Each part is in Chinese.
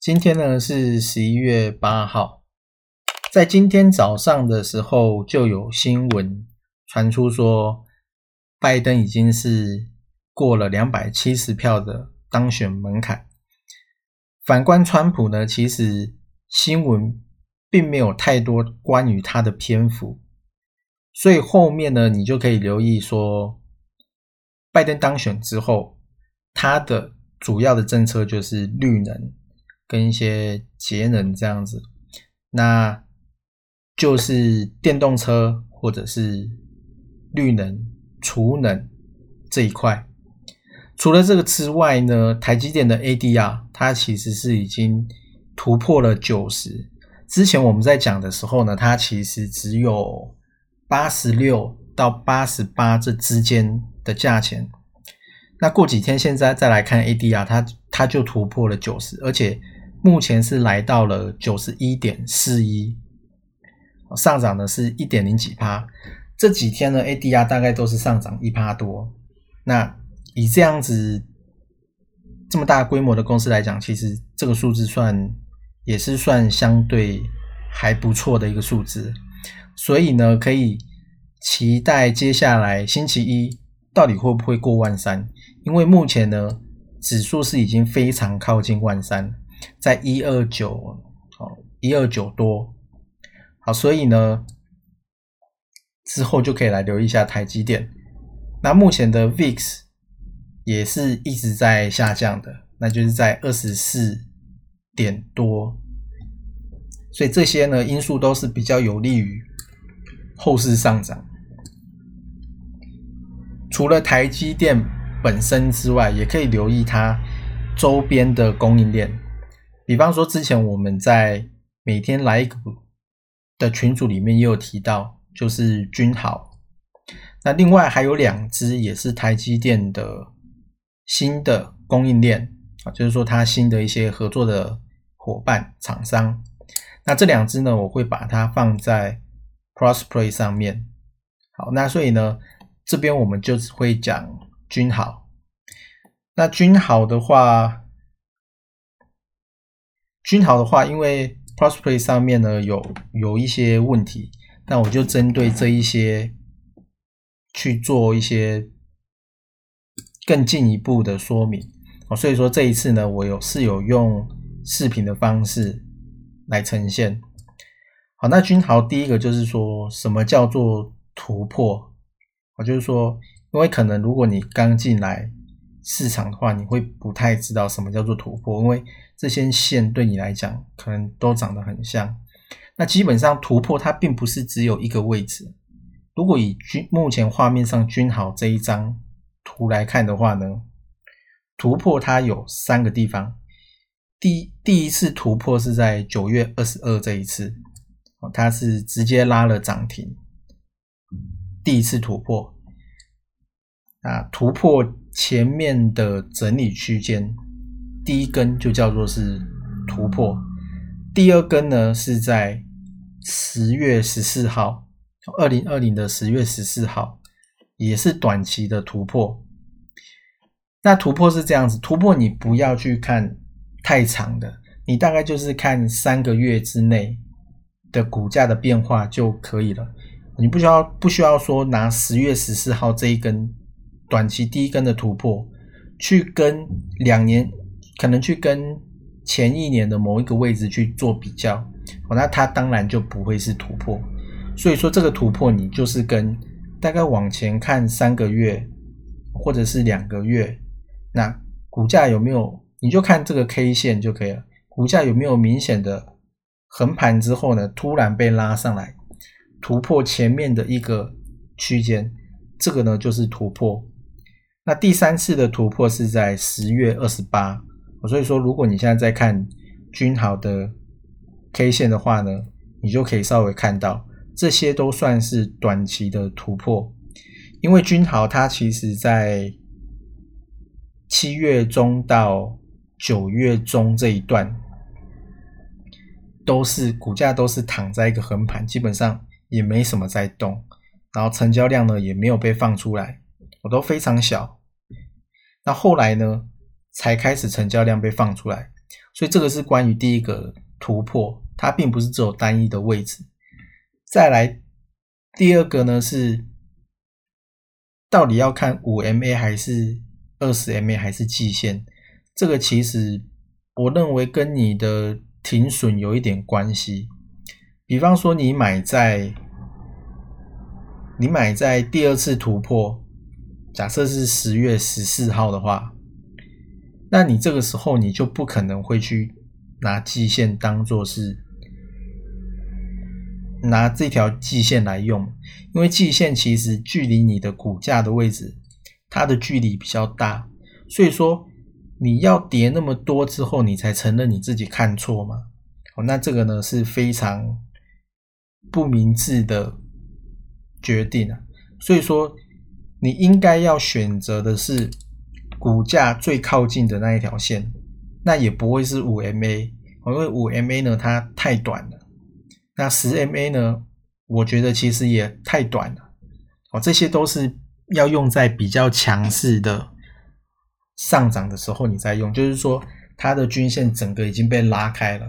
今天呢是十一月八号，在今天早上的时候就有新闻传出说，拜登已经是过了两百七十票的当选门槛。反观川普呢，其实新闻并没有太多关于他的篇幅，所以后面呢，你就可以留意说，拜登当选之后，他的主要的政策就是绿能。跟一些节能这样子，那就是电动车或者是绿能、储能这一块。除了这个之外呢，台积电的 ADR 它其实是已经突破了九十。之前我们在讲的时候呢，它其实只有八十六到八十八这之间的价钱。那过几天现在再来看 ADR，它它就突破了九十，而且。目前是来到了九十一点四一，上涨的是一点零几趴。这几天呢，ADR 大概都是上涨一趴多。那以这样子这么大规模的公司来讲，其实这个数字算也是算相对还不错的一个数字。所以呢，可以期待接下来星期一到底会不会过万三？因为目前呢，指数是已经非常靠近万三。在一二九哦，一二九多，好，所以呢，之后就可以来留意一下台积电。那目前的 VIX 也是一直在下降的，那就是在二十四点多，所以这些呢因素都是比较有利于后市上涨。除了台积电本身之外，也可以留意它周边的供应链。比方说，之前我们在每天来一个的群组里面也有提到，就是君豪。那另外还有两只也是台积电的新的供应链啊，就是说它新的一些合作的伙伴厂商。那这两只呢，我会把它放在 Crossplay 上面。好，那所以呢，这边我们就只会讲君豪。那君豪的话。君豪的话，因为 Prosper 上面呢有有一些问题，那我就针对这一些去做一些更进一步的说明哦。所以说这一次呢，我有是有用视频的方式来呈现。好，那君豪第一个就是说什么叫做突破？我就是说，因为可能如果你刚进来。市场的话，你会不太知道什么叫做突破，因为这些线对你来讲可能都长得很像。那基本上突破它并不是只有一个位置。如果以均目前画面上均好这一张图来看的话呢，突破它有三个地方。第第一次突破是在九月二十二这一次，它是直接拉了涨停，第一次突破。啊，突破前面的整理区间，第一根就叫做是突破，第二根呢是在十月十四号，二零二零的十月十四号，也是短期的突破。那突破是这样子，突破你不要去看太长的，你大概就是看三个月之内的股价的变化就可以了，你不需要不需要说拿十月十四号这一根。短期第一根的突破，去跟两年可能去跟前一年的某一个位置去做比较，哦，那它当然就不会是突破。所以说这个突破你就是跟大概往前看三个月或者是两个月，那股价有没有你就看这个 K 线就可以了，股价有没有明显的横盘之后呢，突然被拉上来，突破前面的一个区间，这个呢就是突破。那第三次的突破是在十月二十八，所以说如果你现在在看君豪的 K 线的话呢，你就可以稍微看到这些都算是短期的突破，因为君豪它其实在七月中到九月中这一段都是股价都是躺在一个横盘，基本上也没什么在动，然后成交量呢也没有被放出来。我都非常小，那后来呢，才开始成交量被放出来，所以这个是关于第一个突破，它并不是只有单一的位置。再来第二个呢是，到底要看五 MA 还是二十 MA 还是季线？这个其实我认为跟你的停损有一点关系。比方说你买在你买在第二次突破。假设是十月十四号的话，那你这个时候你就不可能会去拿季线当做是拿这条季线来用，因为季线其实距离你的股价的位置，它的距离比较大，所以说你要跌那么多之后，你才承认你自己看错嘛？哦，那这个呢是非常不明智的决定啊，所以说。你应该要选择的是股价最靠近的那一条线，那也不会是五 MA，因为五 MA 呢它太短了。那十 MA 呢，我觉得其实也太短了。哦，这些都是要用在比较强势的上涨的时候你再用，就是说它的均线整个已经被拉开了，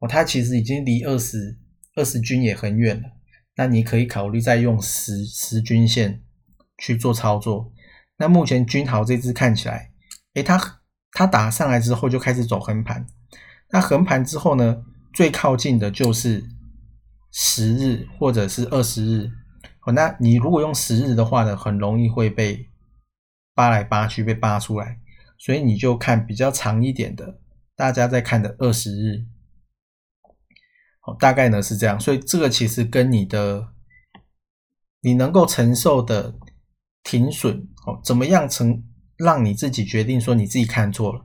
哦，它其实已经离二十二十均也很远了。那你可以考虑再用十十均线。去做操作，那目前君豪这只看起来，诶，它它打上来之后就开始走横盘，那横盘之后呢，最靠近的就是十日或者是二十日，哦，那你如果用十日的话呢，很容易会被扒来扒去被扒出来，所以你就看比较长一点的，大家在看的二十日，好，大概呢是这样，所以这个其实跟你的你能够承受的。停损哦，怎么样成让你自己决定说你自己看错了，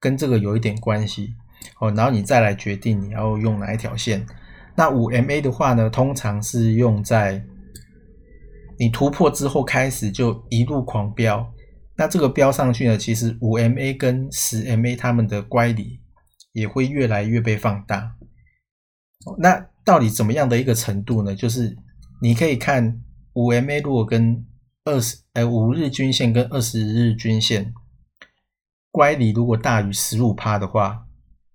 跟这个有一点关系哦，然后你再来决定你要用哪一条线。那五 MA 的话呢，通常是用在你突破之后开始就一路狂飙，那这个飙上去呢，其实五 MA 跟十 MA 它们的乖离也会越来越被放大。那到底怎么样的一个程度呢？就是你可以看五 MA 如果跟二十哎，五日均线跟二十日均线乖离如果大于十五趴的话，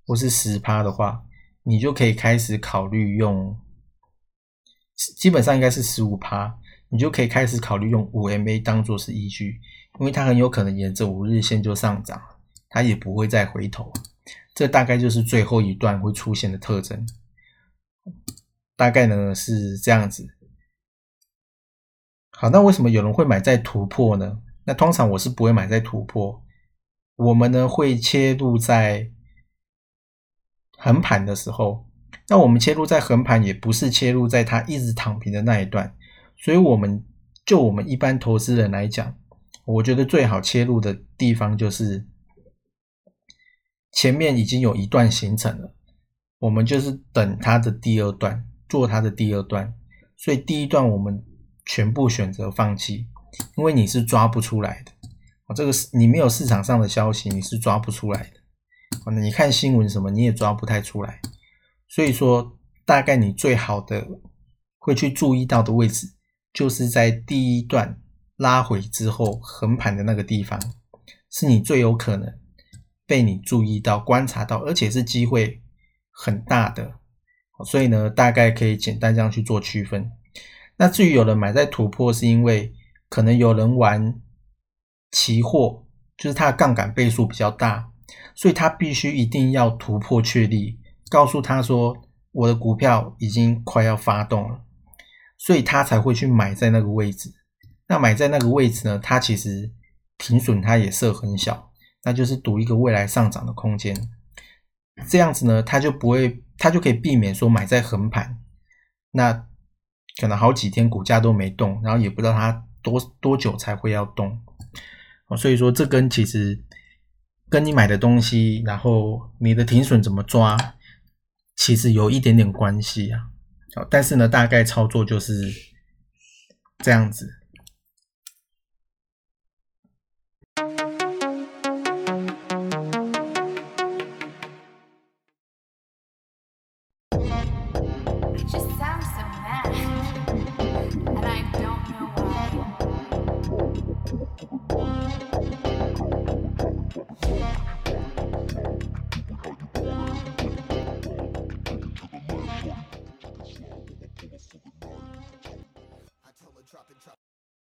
或是十趴的话，你就可以开始考虑用，基本上应该是十五趴，你就可以开始考虑用五 MA 当做是依据，因为它很有可能沿着五日线就上涨，它也不会再回头，这大概就是最后一段会出现的特征，大概呢是这样子。好，那为什么有人会买在突破呢？那通常我是不会买在突破，我们呢会切入在横盘的时候。那我们切入在横盘，也不是切入在它一直躺平的那一段。所以，我们就我们一般投资人来讲，我觉得最好切入的地方就是前面已经有一段形成了，我们就是等它的第二段，做它的第二段。所以第一段我们。全部选择放弃，因为你是抓不出来的。哦，这个是你没有市场上的消息，你是抓不出来的。哦，那你看新闻什么，你也抓不太出来。所以说，大概你最好的会去注意到的位置，就是在第一段拉回之后横盘的那个地方，是你最有可能被你注意到、观察到，而且是机会很大的。所以呢，大概可以简单这样去做区分。那至于有人买在突破，是因为可能有人玩期货，就是它的杠杆倍数比较大，所以他必须一定要突破确立，告诉他说我的股票已经快要发动了。所以他才会去买在那个位置。那买在那个位置呢，它其实停损它也设很小，那就是赌一个未来上涨的空间。这样子呢，它就不会，它就可以避免说买在横盘，那可能好几天股价都没动，然后也不知道它多多久才会要动。所以说这跟其实跟你买的东西，然后你的停损怎么抓，其实有一点点关系啊。好，但是呢，大概操作就是这样子。